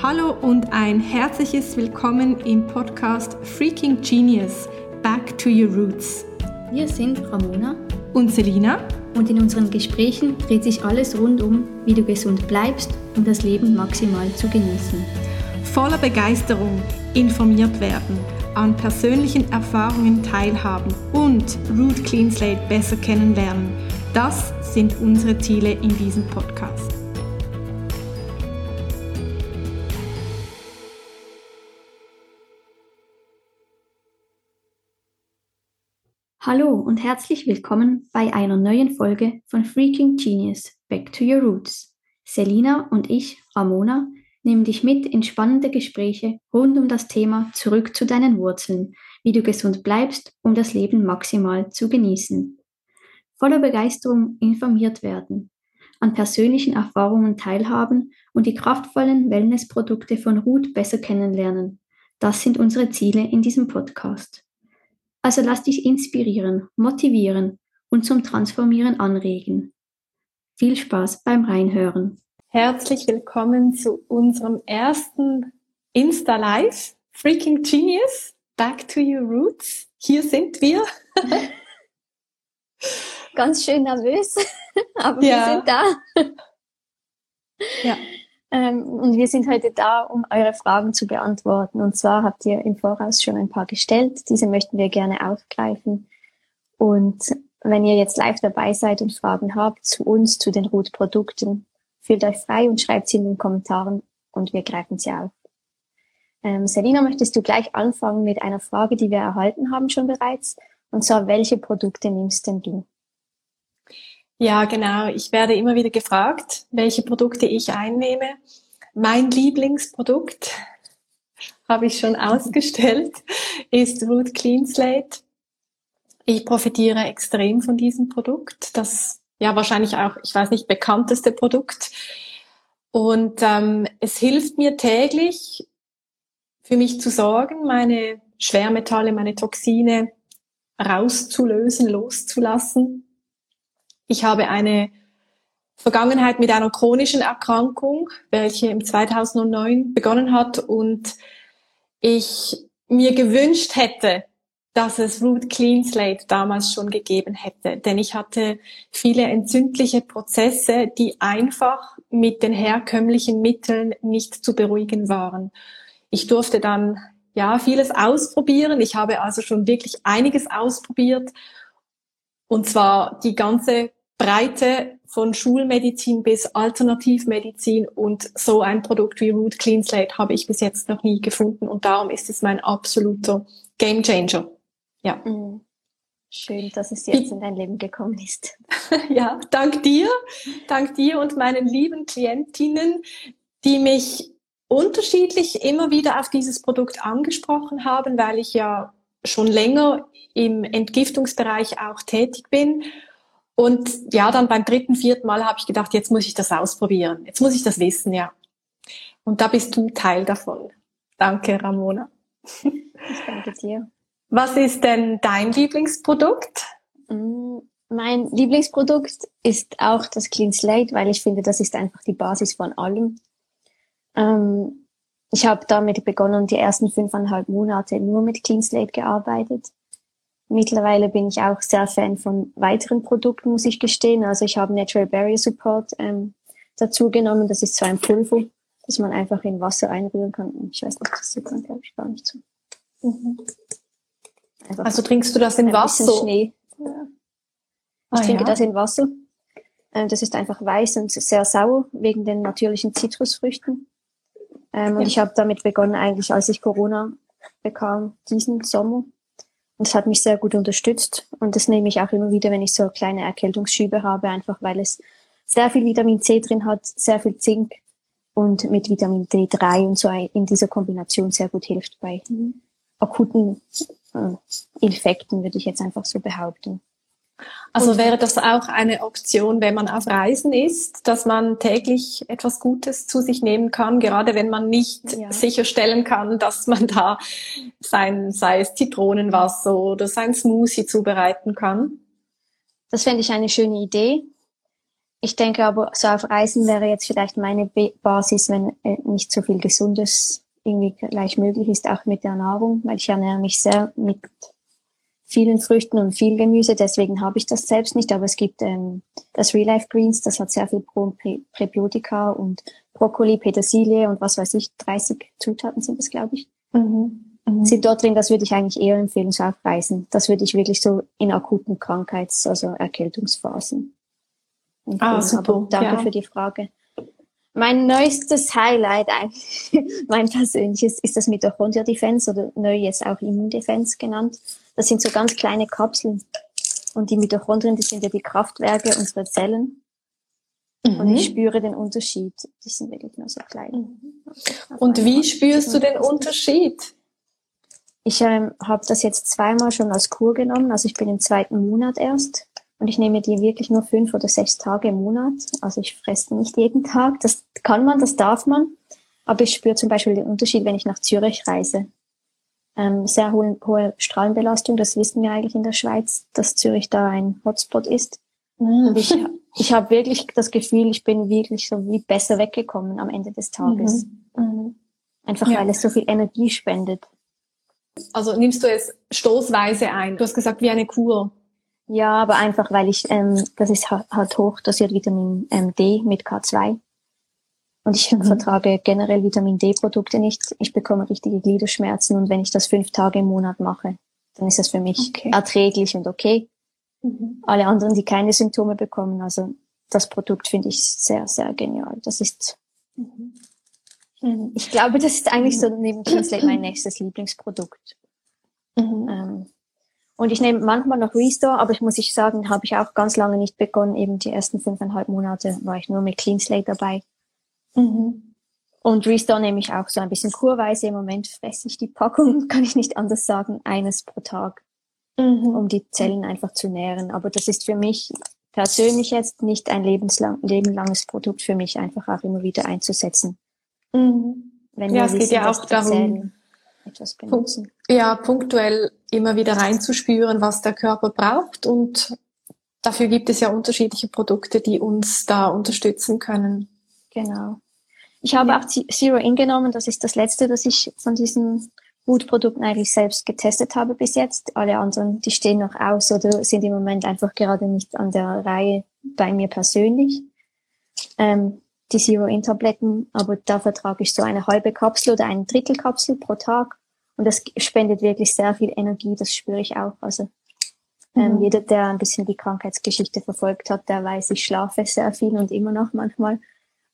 Hallo und ein herzliches Willkommen im Podcast Freaking Genius Back to Your Roots. Wir sind Ramona und Selina und in unseren Gesprächen dreht sich alles rund um, wie du gesund bleibst, um das Leben maximal zu genießen. Voller Begeisterung informiert werden, an persönlichen Erfahrungen teilhaben und Root Clean Slate besser kennenlernen. Das sind unsere Ziele in diesem Podcast. Hallo und herzlich willkommen bei einer neuen Folge von Freaking Genius Back to Your Roots. Selina und ich, Ramona, nehmen dich mit in spannende Gespräche rund um das Thema Zurück zu deinen Wurzeln, wie du gesund bleibst, um das Leben maximal zu genießen. Voller Begeisterung informiert werden, an persönlichen Erfahrungen teilhaben und die kraftvollen Wellnessprodukte von Ruth besser kennenlernen. Das sind unsere Ziele in diesem Podcast. Also lass dich inspirieren, motivieren und zum Transformieren anregen. Viel Spaß beim Reinhören. Herzlich willkommen zu unserem ersten Insta Live Freaking Genius Back to Your Roots. Hier sind wir. Ganz schön nervös, aber ja. wir sind da. Ja. Ähm, und wir sind heute da, um eure Fragen zu beantworten. Und zwar habt ihr im Voraus schon ein paar gestellt. Diese möchten wir gerne aufgreifen. Und wenn ihr jetzt live dabei seid und Fragen habt zu uns, zu den Root-Produkten, fühlt euch frei und schreibt sie in den Kommentaren und wir greifen sie auf. Ähm, Selina, möchtest du gleich anfangen mit einer Frage, die wir erhalten haben schon bereits? Und zwar, welche Produkte nimmst denn du? Ja, genau. Ich werde immer wieder gefragt, welche Produkte ich einnehme. Mein Lieblingsprodukt, habe ich schon ausgestellt, ist Root Clean Slate. Ich profitiere extrem von diesem Produkt. Das ja wahrscheinlich auch, ich weiß nicht, bekannteste Produkt. Und ähm, es hilft mir täglich, für mich zu sorgen, meine Schwermetalle, meine Toxine rauszulösen, loszulassen ich habe eine Vergangenheit mit einer chronischen Erkrankung, welche im 2009 begonnen hat und ich mir gewünscht hätte, dass es Root Clean Slate damals schon gegeben hätte. Denn ich hatte viele entzündliche Prozesse, die einfach mit den herkömmlichen Mitteln nicht zu beruhigen waren. Ich durfte dann ja vieles ausprobieren. Ich habe also schon wirklich einiges ausprobiert. Und zwar die ganze Breite von Schulmedizin bis Alternativmedizin und so ein Produkt wie Root Clean Slate habe ich bis jetzt noch nie gefunden und darum ist es mein absoluter Game Changer. Ja. Mhm. Schön, dass es jetzt in dein Leben gekommen ist. ja, dank dir, dank dir und meinen lieben Klientinnen, die mich unterschiedlich immer wieder auf dieses Produkt angesprochen haben, weil ich ja schon länger im Entgiftungsbereich auch tätig bin und ja, dann beim dritten, vierten Mal habe ich gedacht, jetzt muss ich das ausprobieren. Jetzt muss ich das wissen, ja. Und da bist du Teil davon. Danke, Ramona. Ich danke dir. Was ist denn dein Lieblingsprodukt? Mm, mein Lieblingsprodukt ist auch das Clean Slate, weil ich finde, das ist einfach die Basis von allem. Ähm, ich habe damit begonnen, die ersten fünfeinhalb Monate nur mit Clean Slate gearbeitet. Mittlerweile bin ich auch sehr Fan von weiteren Produkten, muss ich gestehen. Also ich habe Natural Barrier Support ähm, dazu genommen. Das ist so ein Pulver, das man einfach in Wasser einrühren kann. Ich weiß nicht, das sieht man, glaube ich, gar nicht so. Mhm. Also trinkst du das in Wasser? Schnee. Ja. Ich ah, trinke ja. das in Wasser. Ähm, das ist einfach weiß und sehr sauer wegen den natürlichen Zitrusfrüchten. Ähm, ja. Und ich habe damit begonnen, eigentlich als ich Corona bekam, diesen Sommer. Es hat mich sehr gut unterstützt. Und das nehme ich auch immer wieder, wenn ich so kleine Erkältungsschübe habe, einfach weil es sehr viel Vitamin C drin hat, sehr viel Zink und mit Vitamin D3 und so in dieser Kombination sehr gut hilft bei akuten äh, Infekten, würde ich jetzt einfach so behaupten. Also wäre das auch eine Option, wenn man auf Reisen ist, dass man täglich etwas Gutes zu sich nehmen kann, gerade wenn man nicht ja. sicherstellen kann, dass man da sein, sei es Zitronenwasser oder sein Smoothie zubereiten kann? Das fände ich eine schöne Idee. Ich denke aber, so auf Reisen wäre jetzt vielleicht meine Basis, wenn äh, nicht so viel Gesundes irgendwie gleich möglich ist, auch mit der Nahrung, weil ich ernähre mich sehr mit vielen Früchten und viel Gemüse, deswegen habe ich das selbst nicht, aber es gibt ähm, das Real Life Greens, das hat sehr viel Pro und Präbiotika und Brokkoli, Petersilie und was weiß ich, 30 Zutaten sind das, glaube ich. Mhm. Mhm. Sind dort drin, das würde ich eigentlich eher empfehlen, so auf Reisen. Das würde ich wirklich so in akuten Krankheits-, also Erkältungsphasen. Ah, super. Danke ja. für die Frage. Mein neuestes Highlight eigentlich, mein persönliches, ist das Mitochondria Defense oder neu jetzt auch Immundefense genannt. Das sind so ganz kleine Kapseln. Und die Mitochondrien, die sind ja die Kraftwerke unserer Zellen. Mhm. Und ich spüre den Unterschied. Die sind wirklich nur so klein. Mhm. Und wie spürst du den Unterschied? Ich ähm, habe das jetzt zweimal schon als Kur genommen. Also ich bin im zweiten Monat erst. Und ich nehme die wirklich nur fünf oder sechs Tage im Monat. Also ich fresse nicht jeden Tag. Das kann man, das darf man. Aber ich spüre zum Beispiel den Unterschied, wenn ich nach Zürich reise. Ähm, sehr hohe, hohe Strahlenbelastung, das wissen wir eigentlich in der Schweiz, dass Zürich da ein Hotspot ist. Mhm. Und ich, ich habe wirklich das Gefühl, ich bin wirklich so wie besser weggekommen am Ende des Tages. Mhm. Mhm. Einfach ja. weil es so viel Energie spendet. Also nimmst du es stoßweise ein? Du hast gesagt, wie eine Kur. Ja, aber einfach, weil ich, ähm, das ist halt hoch dosiert Vitamin ähm, D mit K2. Und ich mhm. vertrage generell Vitamin D-Produkte nicht. Ich bekomme richtige Gliederschmerzen und wenn ich das fünf Tage im Monat mache, dann ist das für mich okay. erträglich und okay. Mhm. Alle anderen, die keine Symptome bekommen, also das Produkt finde ich sehr, sehr genial. Das ist, mhm. mhm. ich glaube, das ist eigentlich so neben Kinsley mein nächstes Lieblingsprodukt. Mhm. Ähm, und ich nehme manchmal noch Restore, aber ich muss ich sagen, habe ich auch ganz lange nicht begonnen. Eben die ersten fünfeinhalb Monate war ich nur mit Clean Slate dabei. Mhm. Und Restore nehme ich auch so ein bisschen kurweise. Im Moment fresse ich die Packung, kann ich nicht anders sagen, eines pro Tag, mhm. um die Zellen einfach zu nähren. Aber das ist für mich persönlich jetzt nicht ein lebenslang, lebenlanges Produkt für mich, einfach auch immer wieder einzusetzen. Mhm. Wenn ja, es wissen, geht ja auch darum, Zellen etwas benutzen. Ja, punktuell immer wieder reinzuspüren, was der Körper braucht und dafür gibt es ja unterschiedliche Produkte, die uns da unterstützen können. Genau. Ich habe ja. auch Zero In genommen. Das ist das letzte, das ich von diesen Food-Produkten eigentlich selbst getestet habe bis jetzt. Alle anderen, die stehen noch aus oder sind im Moment einfach gerade nicht an der Reihe bei mir persönlich. Ähm, die Zero-In-Tabletten, aber da vertrage ich so eine halbe Kapsel oder eine Drittelkapsel pro Tag. Und das spendet wirklich sehr viel Energie, das spüre ich auch. Also ähm, mhm. jeder, der ein bisschen die Krankheitsgeschichte verfolgt hat, der weiß, ich schlafe sehr viel und immer noch manchmal.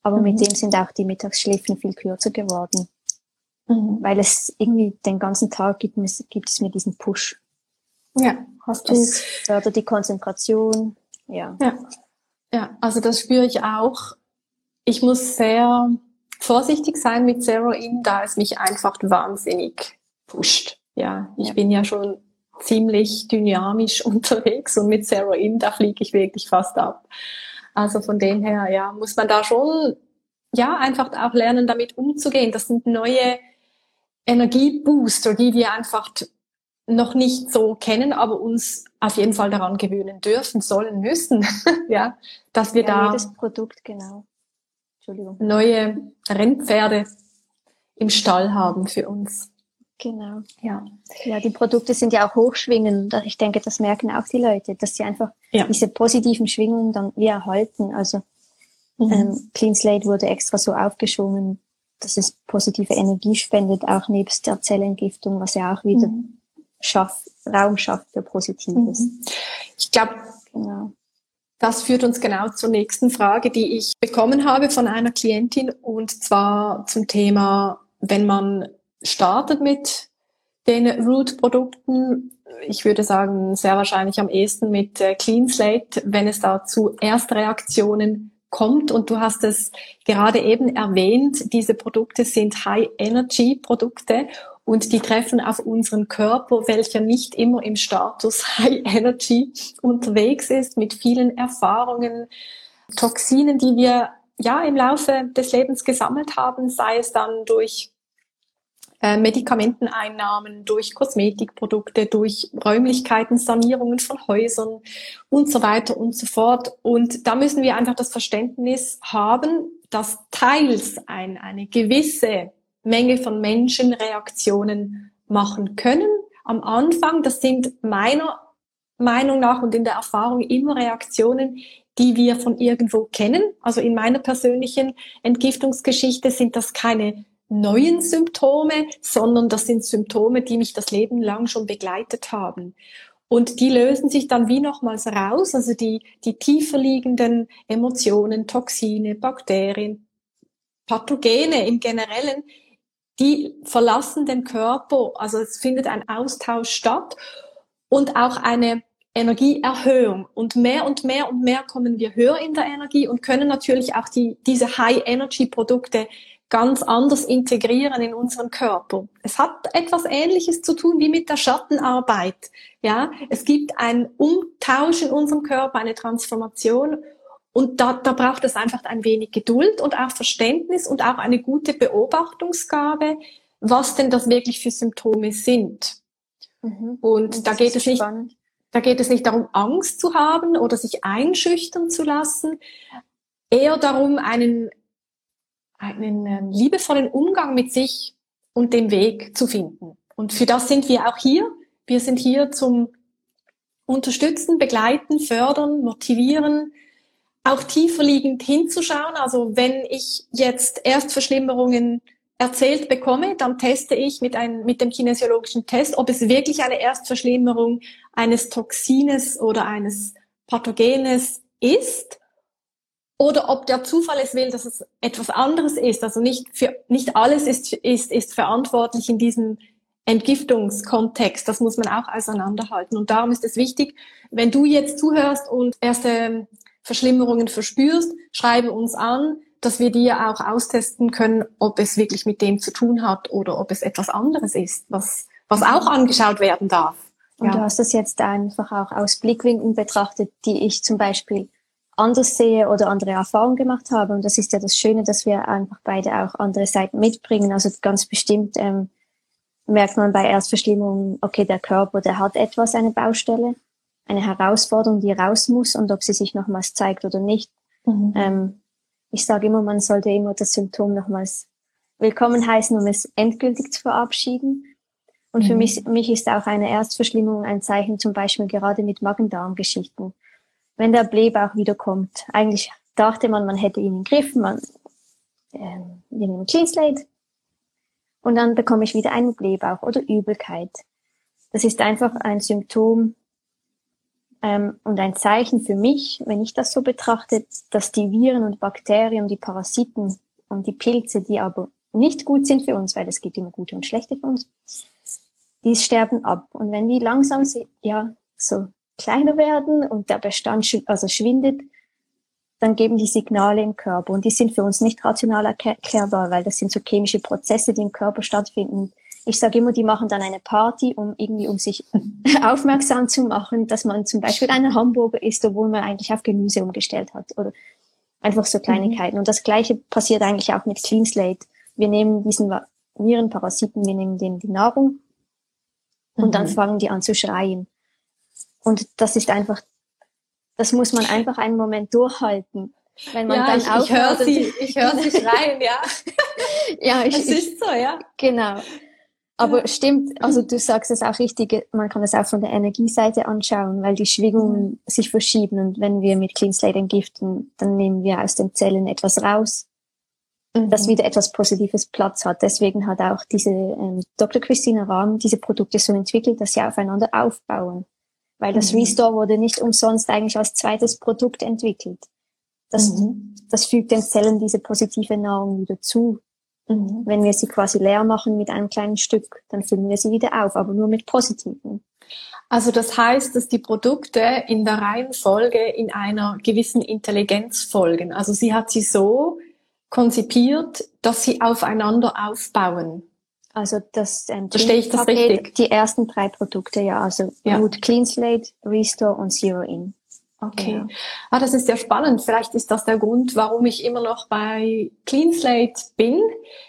Aber mhm. mit dem sind auch die Mittagsschläfen viel kürzer geworden. Mhm. Weil es irgendwie den ganzen Tag gibt, gibt es mir diesen Push. Ja, hast du. Es fördert die Konzentration. Ja. ja. Ja, also das spüre ich auch. Ich muss sehr vorsichtig sein mit Zero In, da es mich einfach wahnsinnig pusht. Ja, ich ja. bin ja schon ziemlich dynamisch unterwegs und mit Zero In, da fliege ich wirklich fast ab. Also von dem her, ja, muss man da schon, ja, einfach auch lernen, damit umzugehen. Das sind neue Energiebooster, die wir einfach noch nicht so kennen, aber uns auf jeden Fall daran gewöhnen dürfen, sollen, müssen, ja, dass wir ja, da jedes Produkt genau. Neue Rennpferde im Stall haben für uns. Genau. Ja. Ja, die Produkte sind ja auch hochschwingend. Ich denke, das merken auch die Leute, dass sie einfach ja. diese positiven Schwingungen dann wie erhalten. Also mhm. ähm, Clean Slate wurde extra so aufgeschwungen, dass es positive Energie spendet, auch nebst der Zellentgiftung, was ja auch wieder mhm. schafft, Raum schafft für Positives. Mhm. Ich glaube, genau. das führt uns genau zur nächsten Frage, die ich bekommen habe von einer Klientin und zwar zum Thema, wenn man startet mit den Root-Produkten. Ich würde sagen, sehr wahrscheinlich am ehesten mit äh, Clean Slate, wenn es da zu Erstreaktionen kommt. Und du hast es gerade eben erwähnt, diese Produkte sind High-Energy-Produkte und die treffen auf unseren Körper, welcher nicht immer im Status High Energy unterwegs ist, mit vielen Erfahrungen, Toxinen, die wir ja im Laufe des Lebens gesammelt haben, sei es dann durch äh, Medikamenteneinnahmen, durch Kosmetikprodukte, durch Räumlichkeiten, Sanierungen von Häusern und so weiter und so fort. Und da müssen wir einfach das Verständnis haben, dass teils ein, eine gewisse Menge von Menschen Reaktionen machen können. Am Anfang, das sind meiner Meinung nach und in der Erfahrung immer Reaktionen, die wir von irgendwo kennen. Also in meiner persönlichen Entgiftungsgeschichte sind das keine neuen Symptome, sondern das sind Symptome, die mich das Leben lang schon begleitet haben. Und die lösen sich dann wie nochmals raus, also die, die tiefer liegenden Emotionen, Toxine, Bakterien, Pathogene im Generellen, die verlassen den Körper, also es findet ein Austausch statt und auch eine Energieerhöhung. Und mehr und mehr und mehr kommen wir höher in der Energie und können natürlich auch die, diese High-Energy-Produkte ganz anders integrieren in unseren Körper. Es hat etwas Ähnliches zu tun wie mit der Schattenarbeit. Ja, es gibt ein Umtausch in unserem Körper, eine Transformation. Und da, da braucht es einfach ein wenig Geduld und auch Verständnis und auch eine gute Beobachtungsgabe, was denn das wirklich für Symptome sind. Mhm. Und, und da geht es nicht, spannend. da geht es nicht darum, Angst zu haben oder sich einschüchtern zu lassen, eher darum, einen einen ähm, liebevollen Umgang mit sich und den Weg zu finden. Und für das sind wir auch hier. Wir sind hier zum Unterstützen, begleiten, fördern, motivieren, auch tiefer liegend hinzuschauen. Also wenn ich jetzt Erstverschlimmerungen erzählt bekomme, dann teste ich mit, einem, mit dem kinesiologischen Test, ob es wirklich eine Erstverschlimmerung eines Toxines oder eines Pathogenes ist oder ob der Zufall es will, dass es etwas anderes ist. Also nicht für, nicht alles ist, ist, ist verantwortlich in diesem Entgiftungskontext. Das muss man auch auseinanderhalten. Und darum ist es wichtig, wenn du jetzt zuhörst und erste Verschlimmerungen verspürst, schreibe uns an, dass wir dir auch austesten können, ob es wirklich mit dem zu tun hat oder ob es etwas anderes ist, was, was auch angeschaut werden darf. Und ja. du hast das jetzt einfach auch aus Blickwinkeln betrachtet, die ich zum Beispiel anders sehe oder andere Erfahrungen gemacht habe. Und das ist ja das Schöne, dass wir einfach beide auch andere Seiten mitbringen. Also ganz bestimmt ähm, merkt man bei Erstverschlimmung, okay, der Körper, der hat etwas, eine Baustelle, eine Herausforderung, die raus muss und ob sie sich nochmals zeigt oder nicht. Mhm. Ähm, ich sage immer, man sollte immer das Symptom nochmals willkommen heißen, um es endgültig zu verabschieden. Und mhm. für mich, mich ist auch eine Erstverschlimmung ein Zeichen, zum Beispiel gerade mit Magen-Darm-Geschichten wenn der Blähbauch wiederkommt. Eigentlich dachte man, man hätte ihn im Griff, man, äh, wir nehmen Clean Slate und dann bekomme ich wieder einen Blähbauch oder Übelkeit. Das ist einfach ein Symptom ähm, und ein Zeichen für mich, wenn ich das so betrachte, dass die Viren und Bakterien, die Parasiten und die Pilze, die aber nicht gut sind für uns, weil es gibt immer gute und schlechte für uns, die sterben ab. Und wenn die langsam, ja, so kleiner werden und der Bestand sch also schwindet, dann geben die Signale im Körper und die sind für uns nicht rational erklärbar, weil das sind so chemische Prozesse, die im Körper stattfinden. Ich sage immer, die machen dann eine Party, um irgendwie um sich aufmerksam zu machen, dass man zum Beispiel einen Hamburger isst, obwohl man eigentlich auf Gemüse umgestellt hat oder einfach so Kleinigkeiten. Mhm. Und das Gleiche passiert eigentlich auch mit Clean Slate. Wir nehmen diesen Virenparasiten, wir nehmen denen die Nahrung und mhm. dann fangen die an zu schreien. Und das ist einfach, das muss man einfach einen Moment durchhalten. Wenn man ja, dann ich, ich höre sie, ich höre sie schreien, ja. ja, ich, es ist so, ja. Genau. Aber ja. stimmt, also du sagst es auch richtig, man kann es auch von der Energieseite anschauen, weil die Schwingungen mhm. sich verschieben und wenn wir mit Clean Slate entgiften, dann nehmen wir aus den Zellen etwas raus, mhm. das wieder etwas Positives Platz hat. Deswegen hat auch diese ähm, Dr. Christina Rahm diese Produkte so entwickelt, dass sie aufeinander aufbauen weil das mhm. Restore wurde nicht umsonst eigentlich als zweites Produkt entwickelt. Das, mhm. das fügt den Zellen diese positive Nahrung wieder zu. Mhm. Wenn wir sie quasi leer machen mit einem kleinen Stück, dann füllen wir sie wieder auf, aber nur mit positiven. Also das heißt, dass die Produkte in der Reihenfolge in einer gewissen Intelligenz folgen. Also sie hat sie so konzipiert, dass sie aufeinander aufbauen. Also das ähm, Verstehe ich das richtig? Die ersten drei Produkte, ja. Also ja. Root Clean Slate, Restore und Zero In. Okay. Ja. Ah, das ist ja spannend. Vielleicht ist das der Grund, warum ich immer noch bei Clean Slate bin.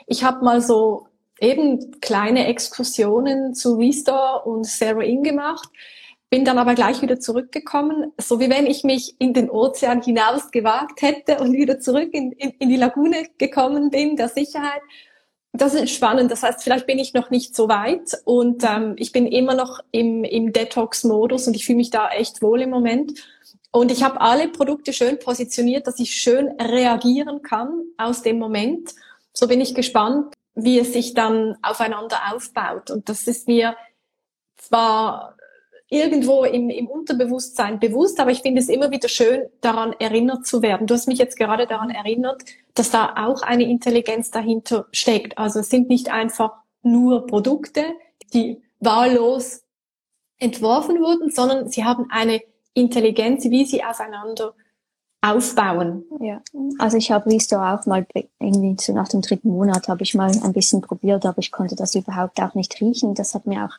Ich habe mal so eben kleine Exkursionen zu Restore und Zero In gemacht bin dann aber gleich wieder zurückgekommen, so wie wenn ich mich in den Ozean hinaus gewagt hätte und wieder zurück in, in, in die Lagune gekommen bin, der Sicherheit. Das ist spannend. Das heißt, vielleicht bin ich noch nicht so weit und ähm, ich bin immer noch im, im Detox-Modus und ich fühle mich da echt wohl im Moment. Und ich habe alle Produkte schön positioniert, dass ich schön reagieren kann aus dem Moment. So bin ich gespannt, wie es sich dann aufeinander aufbaut. Und das ist mir zwar irgendwo im, im Unterbewusstsein bewusst, aber ich finde es immer wieder schön, daran erinnert zu werden. Du hast mich jetzt gerade daran erinnert, dass da auch eine Intelligenz dahinter steckt. Also es sind nicht einfach nur Produkte, die wahllos entworfen wurden, sondern sie haben eine Intelligenz, wie sie aufeinander aufbauen. Ja, also ich habe Restore auch mal irgendwie so nach dem dritten Monat habe ich mal ein bisschen probiert, aber ich konnte das überhaupt auch nicht riechen. Das hat mir auch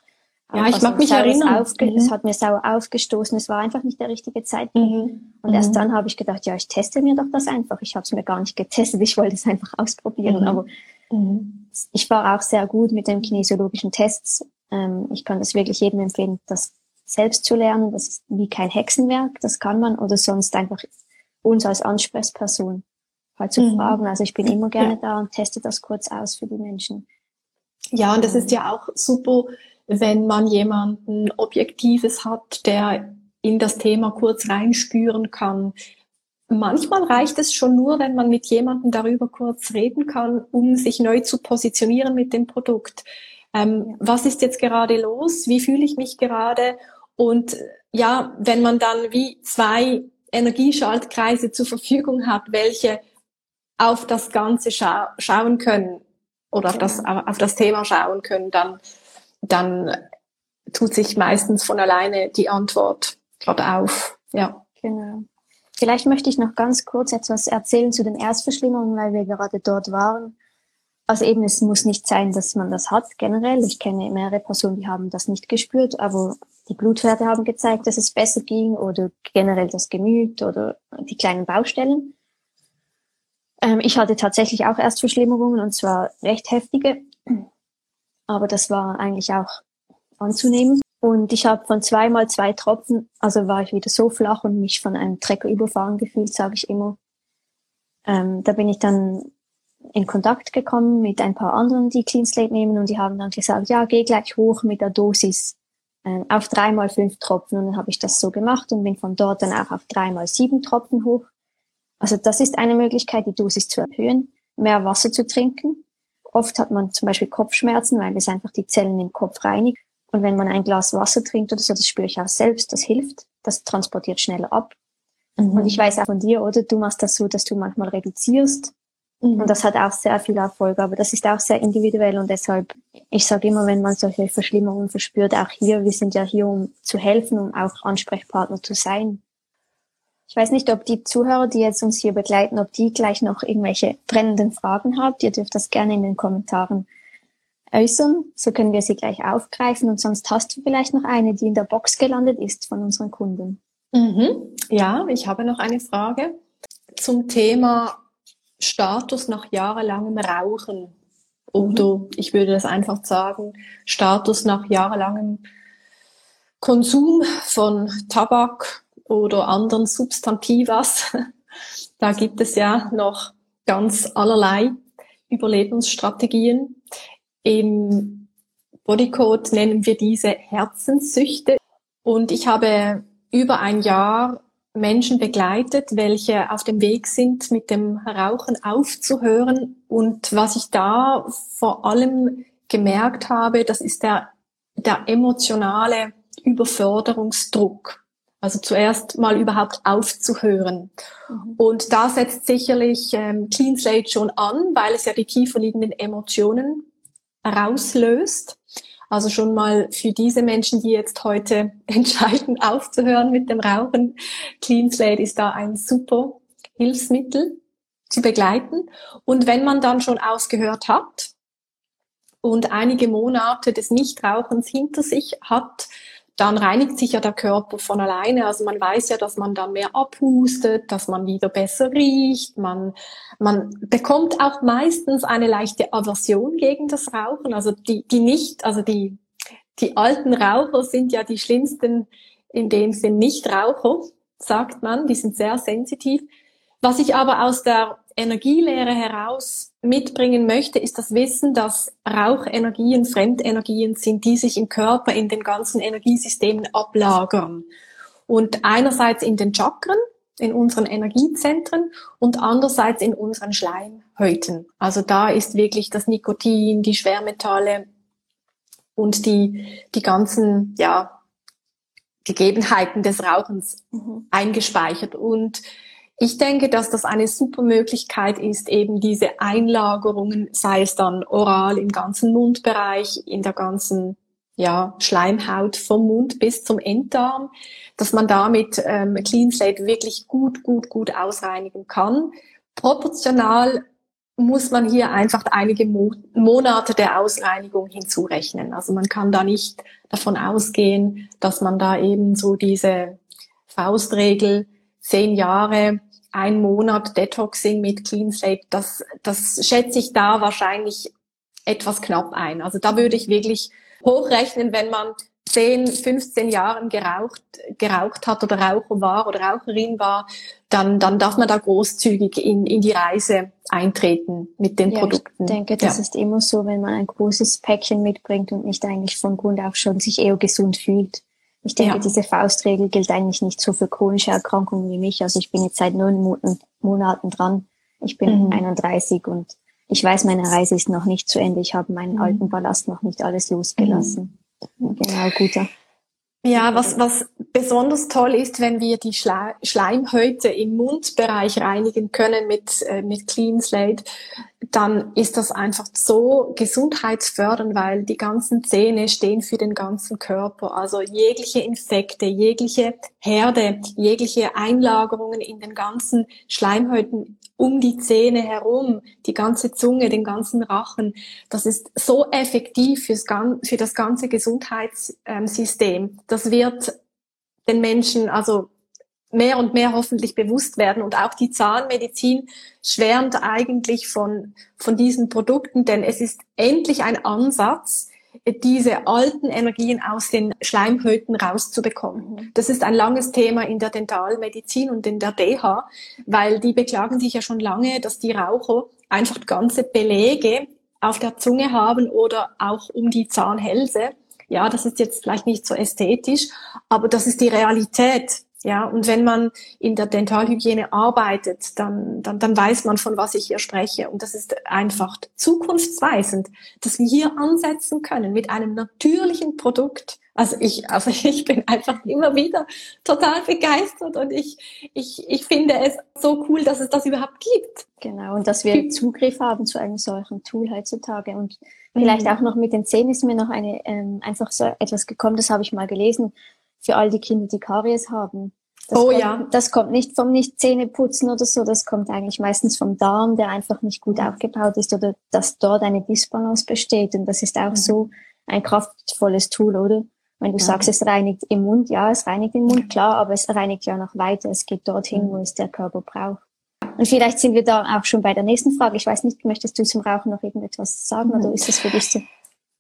ja, ich mag mich erinnern. Mhm. Es hat mir sauer aufgestoßen. Es war einfach nicht der richtige Zeitpunkt. Mhm. Und erst mhm. dann habe ich gedacht, ja, ich teste mir doch das einfach. Ich habe es mir gar nicht getestet. Ich wollte es einfach ausprobieren. Mhm. Aber mhm. ich war auch sehr gut mit den kinesiologischen Tests. Ähm, ich kann das wirklich jedem empfehlen, das selbst zu lernen. Das ist wie kein Hexenwerk. Das kann man oder sonst einfach uns als Ansprechperson halt zu fragen. Also ich bin immer gerne ja. da und teste das kurz aus für die Menschen. Ja, und das ist ja auch super wenn man jemanden Objektives hat, der in das Thema kurz reinspüren kann. Manchmal reicht es schon nur, wenn man mit jemandem darüber kurz reden kann, um sich neu zu positionieren mit dem Produkt. Ähm, was ist jetzt gerade los? Wie fühle ich mich gerade? Und ja, wenn man dann wie zwei Energieschaltkreise zur Verfügung hat, welche auf das Ganze scha schauen können oder auf das, auf das Thema schauen können, dann dann tut sich meistens von alleine die Antwort gerade auf. Ja. Genau. Vielleicht möchte ich noch ganz kurz etwas erzählen zu den Erstverschlimmungen, weil wir gerade dort waren. Also eben, es muss nicht sein, dass man das hat generell. Ich kenne mehrere Personen, die haben das nicht gespürt, aber die Blutwerte haben gezeigt, dass es besser ging oder generell das Gemüt oder die kleinen Baustellen. Ähm, ich hatte tatsächlich auch Erstverschlimmerungen und zwar recht heftige aber das war eigentlich auch anzunehmen. Und ich habe von zweimal zwei Tropfen, also war ich wieder so flach und mich von einem Trecker überfahren gefühlt, sage ich immer. Ähm, da bin ich dann in Kontakt gekommen mit ein paar anderen, die Clean Slate nehmen und die haben dann gesagt, ja, geh gleich hoch mit der Dosis äh, auf dreimal fünf Tropfen. Und dann habe ich das so gemacht und bin von dort dann auch auf dreimal sieben Tropfen hoch. Also das ist eine Möglichkeit, die Dosis zu erhöhen, mehr Wasser zu trinken Oft hat man zum Beispiel Kopfschmerzen, weil es einfach die Zellen im Kopf reinigt. Und wenn man ein Glas Wasser trinkt oder so, das spüre ich auch selbst, das hilft. Das transportiert schneller ab. Mhm. Und ich weiß auch von dir, oder? Du machst das so, dass du manchmal reduzierst. Mhm. Und das hat auch sehr viel Erfolg. Aber das ist auch sehr individuell und deshalb, ich sage immer, wenn man solche Verschlimmerungen verspürt, auch hier, wir sind ja hier, um zu helfen, um auch Ansprechpartner zu sein. Ich weiß nicht, ob die Zuhörer, die jetzt uns hier begleiten, ob die gleich noch irgendwelche brennenden Fragen habt. Ihr dürft das gerne in den Kommentaren äußern. So können wir sie gleich aufgreifen. Und sonst hast du vielleicht noch eine, die in der Box gelandet ist von unseren Kunden. Mhm. Ja, ich habe noch eine Frage zum Thema Status nach jahrelangem Rauchen. Oder mhm. ich würde das einfach sagen, Status nach jahrelangem Konsum von Tabak, oder anderen Substantivas. Da gibt es ja noch ganz allerlei Überlebensstrategien. Im Bodycode nennen wir diese Herzenssüchte. Und ich habe über ein Jahr Menschen begleitet, welche auf dem Weg sind, mit dem Rauchen aufzuhören. Und was ich da vor allem gemerkt habe, das ist der, der emotionale Überforderungsdruck. Also zuerst mal überhaupt aufzuhören. Mhm. Und da setzt sicherlich ähm, Clean Slate schon an, weil es ja die tiefer liegenden Emotionen rauslöst. Also schon mal für diese Menschen, die jetzt heute entscheiden, aufzuhören mit dem Rauchen, Clean Slate ist da ein super Hilfsmittel zu begleiten. Und wenn man dann schon ausgehört hat und einige Monate des Nichtrauchens hinter sich hat, dann reinigt sich ja der Körper von alleine. Also man weiß ja, dass man dann mehr abhustet, dass man wieder besser riecht. Man, man bekommt auch meistens eine leichte Aversion gegen das Rauchen. Also die, die nicht, also die, die alten Raucher sind ja die schlimmsten, in dem Sinn Nicht-Raucher, sagt man. Die sind sehr sensitiv. Was ich aber aus der Energielehre heraus mitbringen möchte, ist das Wissen, dass Rauchenergien Fremdenergien sind, die sich im Körper in den ganzen Energiesystemen ablagern. Und einerseits in den Chakren, in unseren Energiezentren und andererseits in unseren Schleimhäuten. Also da ist wirklich das Nikotin, die Schwermetalle und die, die ganzen, ja, Gegebenheiten des Rauchens mhm. eingespeichert. Und ich denke, dass das eine super Möglichkeit ist, eben diese Einlagerungen, sei es dann oral im ganzen Mundbereich, in der ganzen ja, Schleimhaut vom Mund bis zum Enddarm, dass man damit ähm, Clean Slate wirklich gut, gut, gut ausreinigen kann. Proportional muss man hier einfach einige Mo Monate der Ausreinigung hinzurechnen. Also man kann da nicht davon ausgehen, dass man da eben so diese Faustregel zehn Jahre ein Monat Detoxing mit Clean Slate, das, das schätze ich da wahrscheinlich etwas knapp ein. Also da würde ich wirklich hochrechnen, wenn man 10, 15 Jahren geraucht, geraucht hat oder Raucher war oder Raucherin war, dann, dann darf man da großzügig in, in die Reise eintreten mit den ja, Produkten. Ich denke, das ja. ist immer so, wenn man ein großes Päckchen mitbringt und nicht eigentlich von Grund auf schon sich eher gesund fühlt. Ich denke, ja. diese Faustregel gilt eigentlich nicht so für chronische Erkrankungen wie mich. Also ich bin jetzt seit neun Monaten dran. Ich bin mhm. 31 und ich weiß, meine Reise ist noch nicht zu Ende. Ich habe meinen mhm. alten Ballast noch nicht alles losgelassen. Mhm. Genau, guter. Ja, was, was besonders toll ist, wenn wir die Schleimhäute im Mundbereich reinigen können mit, äh, mit Clean Slate, dann ist das einfach so gesundheitsfördernd, weil die ganzen Zähne stehen für den ganzen Körper. Also jegliche Infekte, jegliche Herde, jegliche Einlagerungen in den ganzen Schleimhäuten um die Zähne herum, die ganze Zunge, den ganzen Rachen. Das ist so effektiv fürs, für das ganze Gesundheitssystem. Das wird den Menschen also mehr und mehr hoffentlich bewusst werden. Und auch die Zahnmedizin schwärmt eigentlich von, von diesen Produkten, denn es ist endlich ein Ansatz, diese alten Energien aus den Schleimhäuten rauszubekommen. Mhm. Das ist ein langes Thema in der Dentalmedizin und in der DH, weil die beklagen sich ja schon lange, dass die Raucher einfach ganze Belege auf der Zunge haben oder auch um die Zahnhälse. Ja, das ist jetzt vielleicht nicht so ästhetisch, aber das ist die Realität. Ja, und wenn man in der Dentalhygiene arbeitet, dann, dann, dann weiß man, von was ich hier spreche. Und das ist einfach zukunftsweisend, dass wir hier ansetzen können mit einem natürlichen Produkt. Also ich, also ich bin einfach immer wieder total begeistert und ich, ich, ich finde es so cool, dass es das überhaupt gibt. Genau, und dass wir Zugriff haben zu einem solchen Tool heutzutage. Und vielleicht mhm. auch noch mit den Zähnen ist mir noch eine, ähm, einfach so etwas gekommen, das habe ich mal gelesen für all die Kinder, die Karies haben. Das oh kommt, ja. Das kommt nicht vom nicht Zähneputzen oder so, das kommt eigentlich meistens vom Darm, der einfach nicht gut aufgebaut ist oder dass dort eine Disbalance besteht. Und das ist auch mhm. so ein kraftvolles Tool, oder? Wenn du ja. sagst, es reinigt im Mund, ja, es reinigt den Mund, klar, aber es reinigt ja noch weiter. Es geht dorthin, mhm. wo es der Körper braucht. Und vielleicht sind wir da auch schon bei der nächsten Frage. Ich weiß nicht, möchtest du zum Rauchen noch irgendetwas sagen mhm. oder ist das für dich so?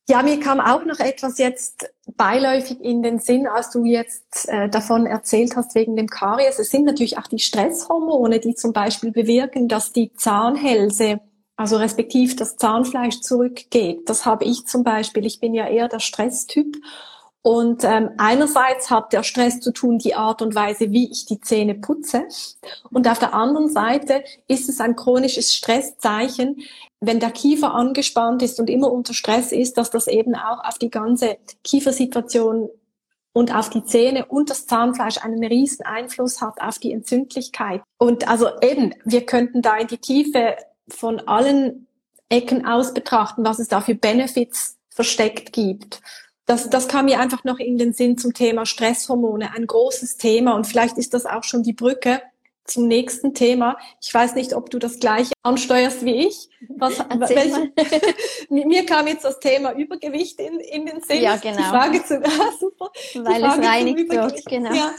Ja, mir kam auch noch etwas jetzt beiläufig in den Sinn, als du jetzt äh, davon erzählt hast wegen dem Karies. Es sind natürlich auch die Stresshormone, die zum Beispiel bewirken, dass die Zahnhälse, also respektiv das Zahnfleisch zurückgeht. Das habe ich zum Beispiel. Ich bin ja eher der Stresstyp und ähm, einerseits hat der Stress zu tun, die Art und Weise, wie ich die Zähne putze. Und auf der anderen Seite ist es ein chronisches Stresszeichen, wenn der Kiefer angespannt ist und immer unter Stress ist, dass das eben auch auf die ganze Kiefersituation und auf die Zähne und das Zahnfleisch einen riesen Einfluss hat auf die Entzündlichkeit. Und also eben, wir könnten da in die Tiefe von allen Ecken aus betrachten, was es da für Benefits versteckt gibt das, das kam mir einfach noch in den Sinn zum Thema Stresshormone, ein großes Thema und vielleicht ist das auch schon die Brücke zum nächsten Thema. Ich weiß nicht, ob du das gleiche ansteuerst wie ich. Was, welche, mir kam jetzt das Thema Übergewicht in, in den Sinn. Ja, genau. Die Frage zu, ah, super. Weil es reinigt wird, genau. Ja.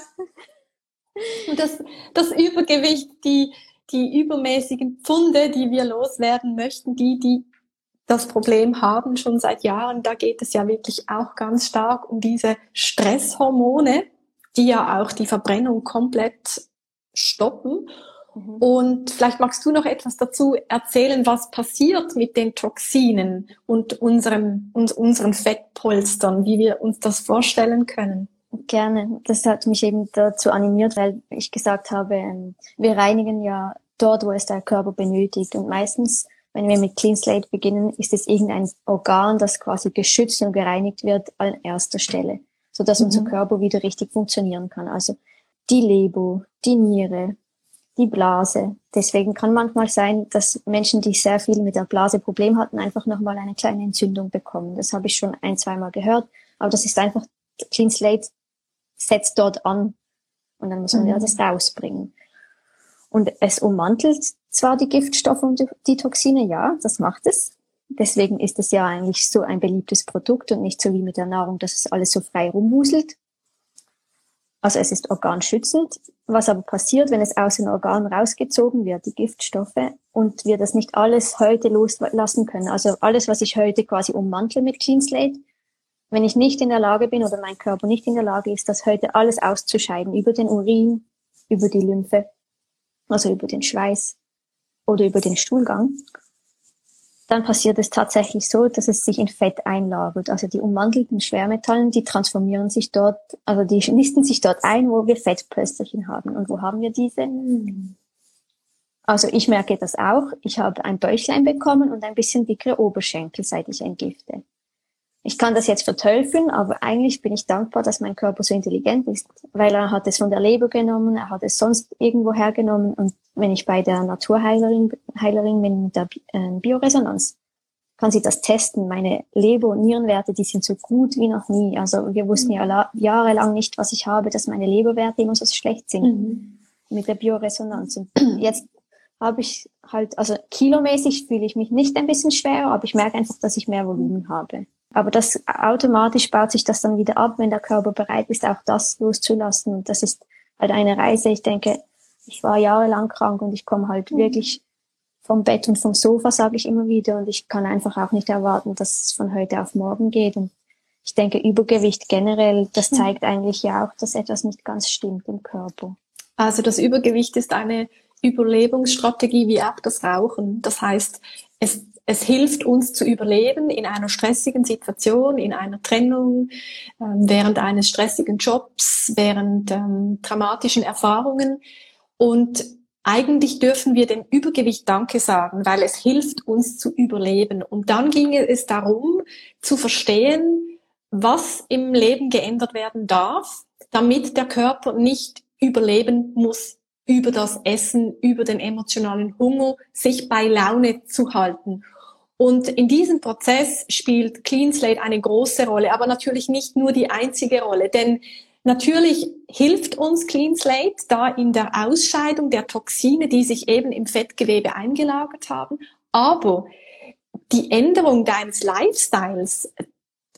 Und das, das Übergewicht, die, die übermäßigen Pfunde, die wir loswerden möchten, die, die das Problem haben schon seit Jahren, da geht es ja wirklich auch ganz stark um diese Stresshormone, die ja auch die Verbrennung komplett stoppen. Mhm. Und vielleicht magst du noch etwas dazu erzählen, was passiert mit den Toxinen und unserem, und unseren Fettpolstern, wie wir uns das vorstellen können. Gerne. Das hat mich eben dazu animiert, weil ich gesagt habe, ähm, wir reinigen ja dort, wo es der Körper benötigt. Und meistens, wenn wir mit Clean Slate beginnen, ist es irgendein Organ, das quasi geschützt und gereinigt wird an erster Stelle, sodass mhm. unser Körper wieder richtig funktionieren kann. Also die Leber, die Niere, die Blase. Deswegen kann manchmal sein, dass Menschen, die sehr viel mit der Blase Problem hatten, einfach nochmal eine kleine Entzündung bekommen. Das habe ich schon ein, zweimal gehört. Aber das ist einfach, Clean Slate setzt dort an. Und dann muss man mhm. ja das rausbringen. Und es ummantelt zwar die Giftstoffe und die Toxine, ja, das macht es. Deswegen ist es ja eigentlich so ein beliebtes Produkt und nicht so wie mit der Nahrung, dass es alles so frei rumwuselt. Also es ist organschützend. Was aber passiert, wenn es aus den Organen rausgezogen wird, die Giftstoffe, und wir das nicht alles heute loslassen können. Also alles, was ich heute quasi ummantle mit Clean Slate, wenn ich nicht in der Lage bin oder mein Körper nicht in der Lage ist, das heute alles auszuscheiden über den Urin, über die Lymphe, also über den Schweiß oder über den Stuhlgang, dann passiert es tatsächlich so, dass es sich in Fett einlagert. Also die ummantelten Schwermetallen, die transformieren sich dort, also die nisten sich dort ein, wo wir Fettpösterchen haben. Und wo haben wir diese? Also ich merke das auch. Ich habe ein Bäuchlein bekommen und ein bisschen dickere Oberschenkel, seit ich entgifte ich kann das jetzt verteufeln, aber eigentlich bin ich dankbar, dass mein Körper so intelligent ist, weil er hat es von der Leber genommen, er hat es sonst irgendwo hergenommen und wenn ich bei der Naturheilerin Heilerin bin mit der äh, Bioresonanz, kann sie das testen. Meine Leber- und Nierenwerte, die sind so gut wie noch nie. Also wir wussten ja jahrelang nicht, was ich habe, dass meine Leberwerte immer so schlecht sind mhm. mit der Bioresonanz. Und jetzt habe ich halt, also kilomäßig fühle ich mich nicht ein bisschen schwerer, aber ich merke einfach, dass ich mehr Volumen habe. Aber das automatisch baut sich das dann wieder ab, wenn der Körper bereit ist, auch das loszulassen. Und das ist halt eine Reise. Ich denke, ich war jahrelang krank und ich komme halt mhm. wirklich vom Bett und vom Sofa, sage ich immer wieder. Und ich kann einfach auch nicht erwarten, dass es von heute auf morgen geht. Und ich denke, Übergewicht generell, das mhm. zeigt eigentlich ja auch, dass etwas nicht ganz stimmt im Körper. Also das Übergewicht ist eine Überlebensstrategie wie auch das Rauchen. Das heißt, es es hilft uns zu überleben in einer stressigen Situation, in einer Trennung, ähm, während eines stressigen Jobs, während ähm, dramatischen Erfahrungen. Und eigentlich dürfen wir dem Übergewicht Danke sagen, weil es hilft uns zu überleben. Und dann ging es darum, zu verstehen, was im Leben geändert werden darf, damit der Körper nicht überleben muss über das Essen, über den emotionalen Hunger, sich bei Laune zu halten. Und in diesem Prozess spielt Clean Slate eine große Rolle, aber natürlich nicht nur die einzige Rolle, denn natürlich hilft uns Clean Slate da in der Ausscheidung der Toxine, die sich eben im Fettgewebe eingelagert haben, aber die Änderung deines Lifestyles,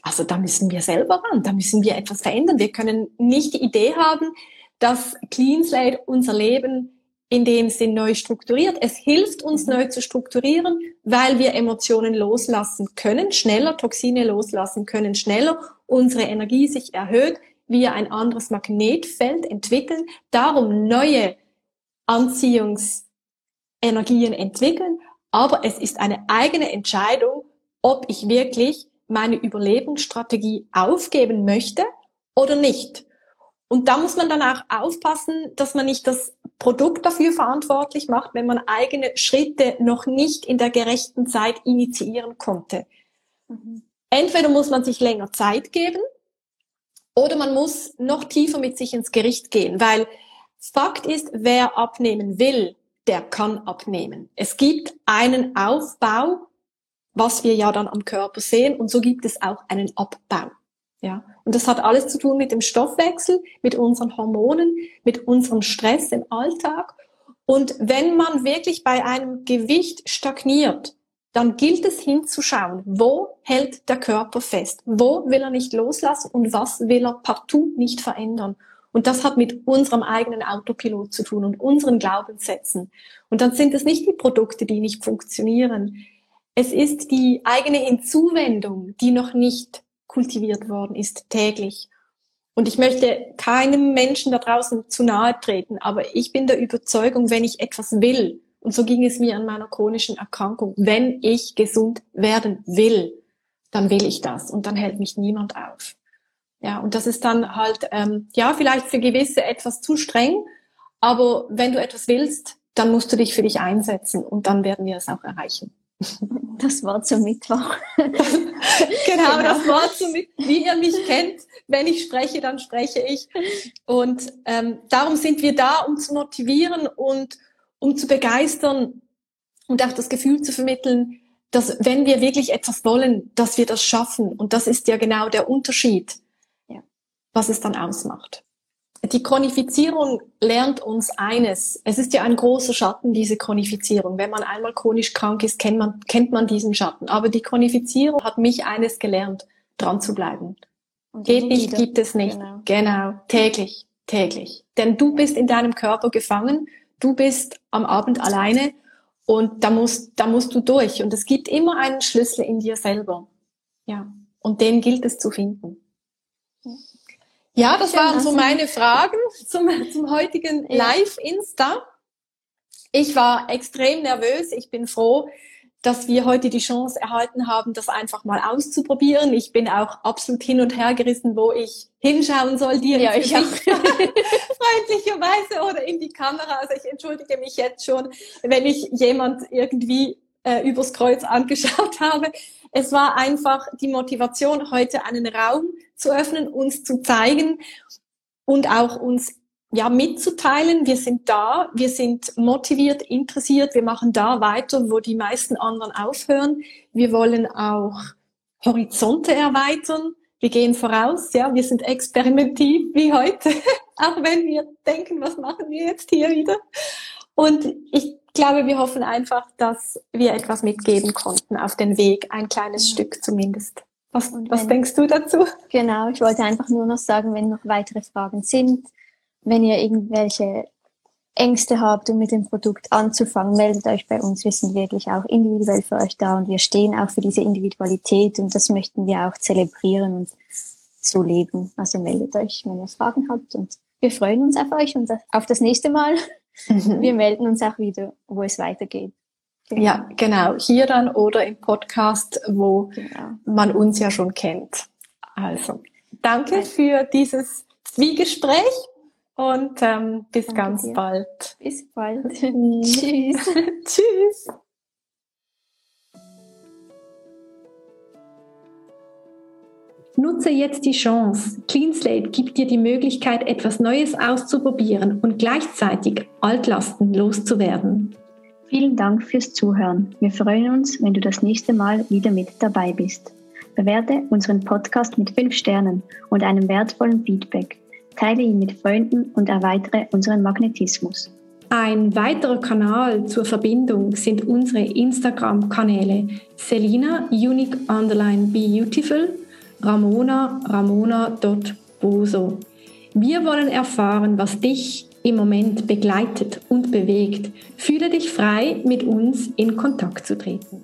also da müssen wir selber ran, da müssen wir etwas verändern. Wir können nicht die Idee haben, dass Clean Slate unser Leben in dem Sinn neu strukturiert. Es hilft uns mhm. neu zu strukturieren, weil wir Emotionen loslassen können, schneller Toxine loslassen können, schneller unsere Energie sich erhöht, wir ein anderes Magnetfeld entwickeln, darum neue Anziehungsenergien entwickeln. Aber es ist eine eigene Entscheidung, ob ich wirklich meine Überlebensstrategie aufgeben möchte oder nicht. Und da muss man dann auch aufpassen, dass man nicht das Produkt dafür verantwortlich macht, wenn man eigene Schritte noch nicht in der gerechten Zeit initiieren konnte. Mhm. Entweder muss man sich länger Zeit geben oder man muss noch tiefer mit sich ins Gericht gehen, weil Fakt ist, wer abnehmen will, der kann abnehmen. Es gibt einen Aufbau, was wir ja dann am Körper sehen, und so gibt es auch einen Abbau. Ja, und das hat alles zu tun mit dem Stoffwechsel, mit unseren Hormonen, mit unserem Stress im Alltag. Und wenn man wirklich bei einem Gewicht stagniert, dann gilt es hinzuschauen, wo hält der Körper fest, wo will er nicht loslassen und was will er partout nicht verändern. Und das hat mit unserem eigenen Autopilot zu tun und unseren Glaubenssätzen. Und dann sind es nicht die Produkte, die nicht funktionieren. Es ist die eigene Hinzuwendung, die noch nicht kultiviert worden ist, täglich. Und ich möchte keinem Menschen da draußen zu nahe treten, aber ich bin der Überzeugung, wenn ich etwas will, und so ging es mir an meiner chronischen Erkrankung. Wenn ich gesund werden will, dann will ich das und dann hält mich niemand auf. Ja, und das ist dann halt, ähm, ja, vielleicht für gewisse etwas zu streng, aber wenn du etwas willst, dann musst du dich für dich einsetzen und dann werden wir es auch erreichen. Das war zum Mittwoch. genau, genau, das war zum Mittwoch. Wie ihr mich kennt, wenn ich spreche, dann spreche ich. Und ähm, darum sind wir da, um zu motivieren und um zu begeistern und auch das Gefühl zu vermitteln, dass wenn wir wirklich etwas wollen, dass wir das schaffen. Und das ist ja genau der Unterschied, ja. was es dann ausmacht. Die Chronifizierung lernt uns eines. Es ist ja ein großer Schatten, diese Chronifizierung. Wenn man einmal chronisch krank ist, kennt man, kennt man diesen Schatten. Aber die Chronifizierung hat mich eines gelernt, dran zu bleiben. Geht nicht, gibt es nicht. Genau. genau, täglich, täglich. Denn du bist in deinem Körper gefangen du bist am Abend alleine und da musst, da musst du durch. Und es gibt immer einen Schlüssel in dir selber. Ja. Und den gilt es zu finden. Ja, das waren so meine Fragen zum, zum heutigen Live-Insta. Ich war extrem nervös. Ich bin froh, dass wir heute die Chance erhalten haben, das einfach mal auszuprobieren. Ich bin auch absolut hin und her gerissen, wo ich hinschauen soll, dir ja, ich freundlicherweise oder in die Kamera. Also ich entschuldige mich jetzt schon, wenn ich jemand irgendwie äh, übers Kreuz angeschaut habe. Es war einfach die Motivation, heute einen Raum zu öffnen, uns zu zeigen und auch uns ja, mitzuteilen, wir sind da, wir sind motiviert, interessiert, wir machen da weiter, wo die meisten anderen aufhören. Wir wollen auch Horizonte erweitern. Wir gehen voraus, ja, wir sind experimentiv wie heute, auch wenn wir denken, was machen wir jetzt hier wieder? Und ich glaube, wir hoffen einfach, dass wir etwas mitgeben konnten auf den Weg, ein kleines ja. Stück zumindest. Was, was denkst du dazu? Genau, ich wollte einfach nur noch sagen, wenn noch weitere Fragen sind, wenn ihr irgendwelche Ängste habt, um mit dem Produkt anzufangen, meldet euch bei uns. Wir sind wirklich auch individuell für euch da und wir stehen auch für diese Individualität und das möchten wir auch zelebrieren und so leben. Also meldet euch, wenn ihr Fragen habt und wir freuen uns auf euch und auf das nächste Mal. Wir melden uns auch wieder, wo es weitergeht. Genau. Ja, genau. Hier dann oder im Podcast, wo genau. man uns ja schon kennt. Also, danke für dieses Zwiegespräch und ähm, bis Danke ganz dir. bald. Bis bald. Tschüss. Tschüss. Nutze jetzt die Chance. CleanSlate gibt dir die Möglichkeit, etwas Neues auszuprobieren und gleichzeitig Altlasten loszuwerden. Vielen Dank fürs Zuhören. Wir freuen uns, wenn du das nächste Mal wieder mit dabei bist. Bewerte unseren Podcast mit 5 Sternen und einem wertvollen Feedback teile ihn mit Freunden und erweitere unseren Magnetismus. Ein weiterer Kanal zur Verbindung sind unsere Instagram-Kanäle Selina Unique Underline Beautiful, Ramona Ramona.boso. Wir wollen erfahren, was dich im Moment begleitet und bewegt. Fühle dich frei, mit uns in Kontakt zu treten.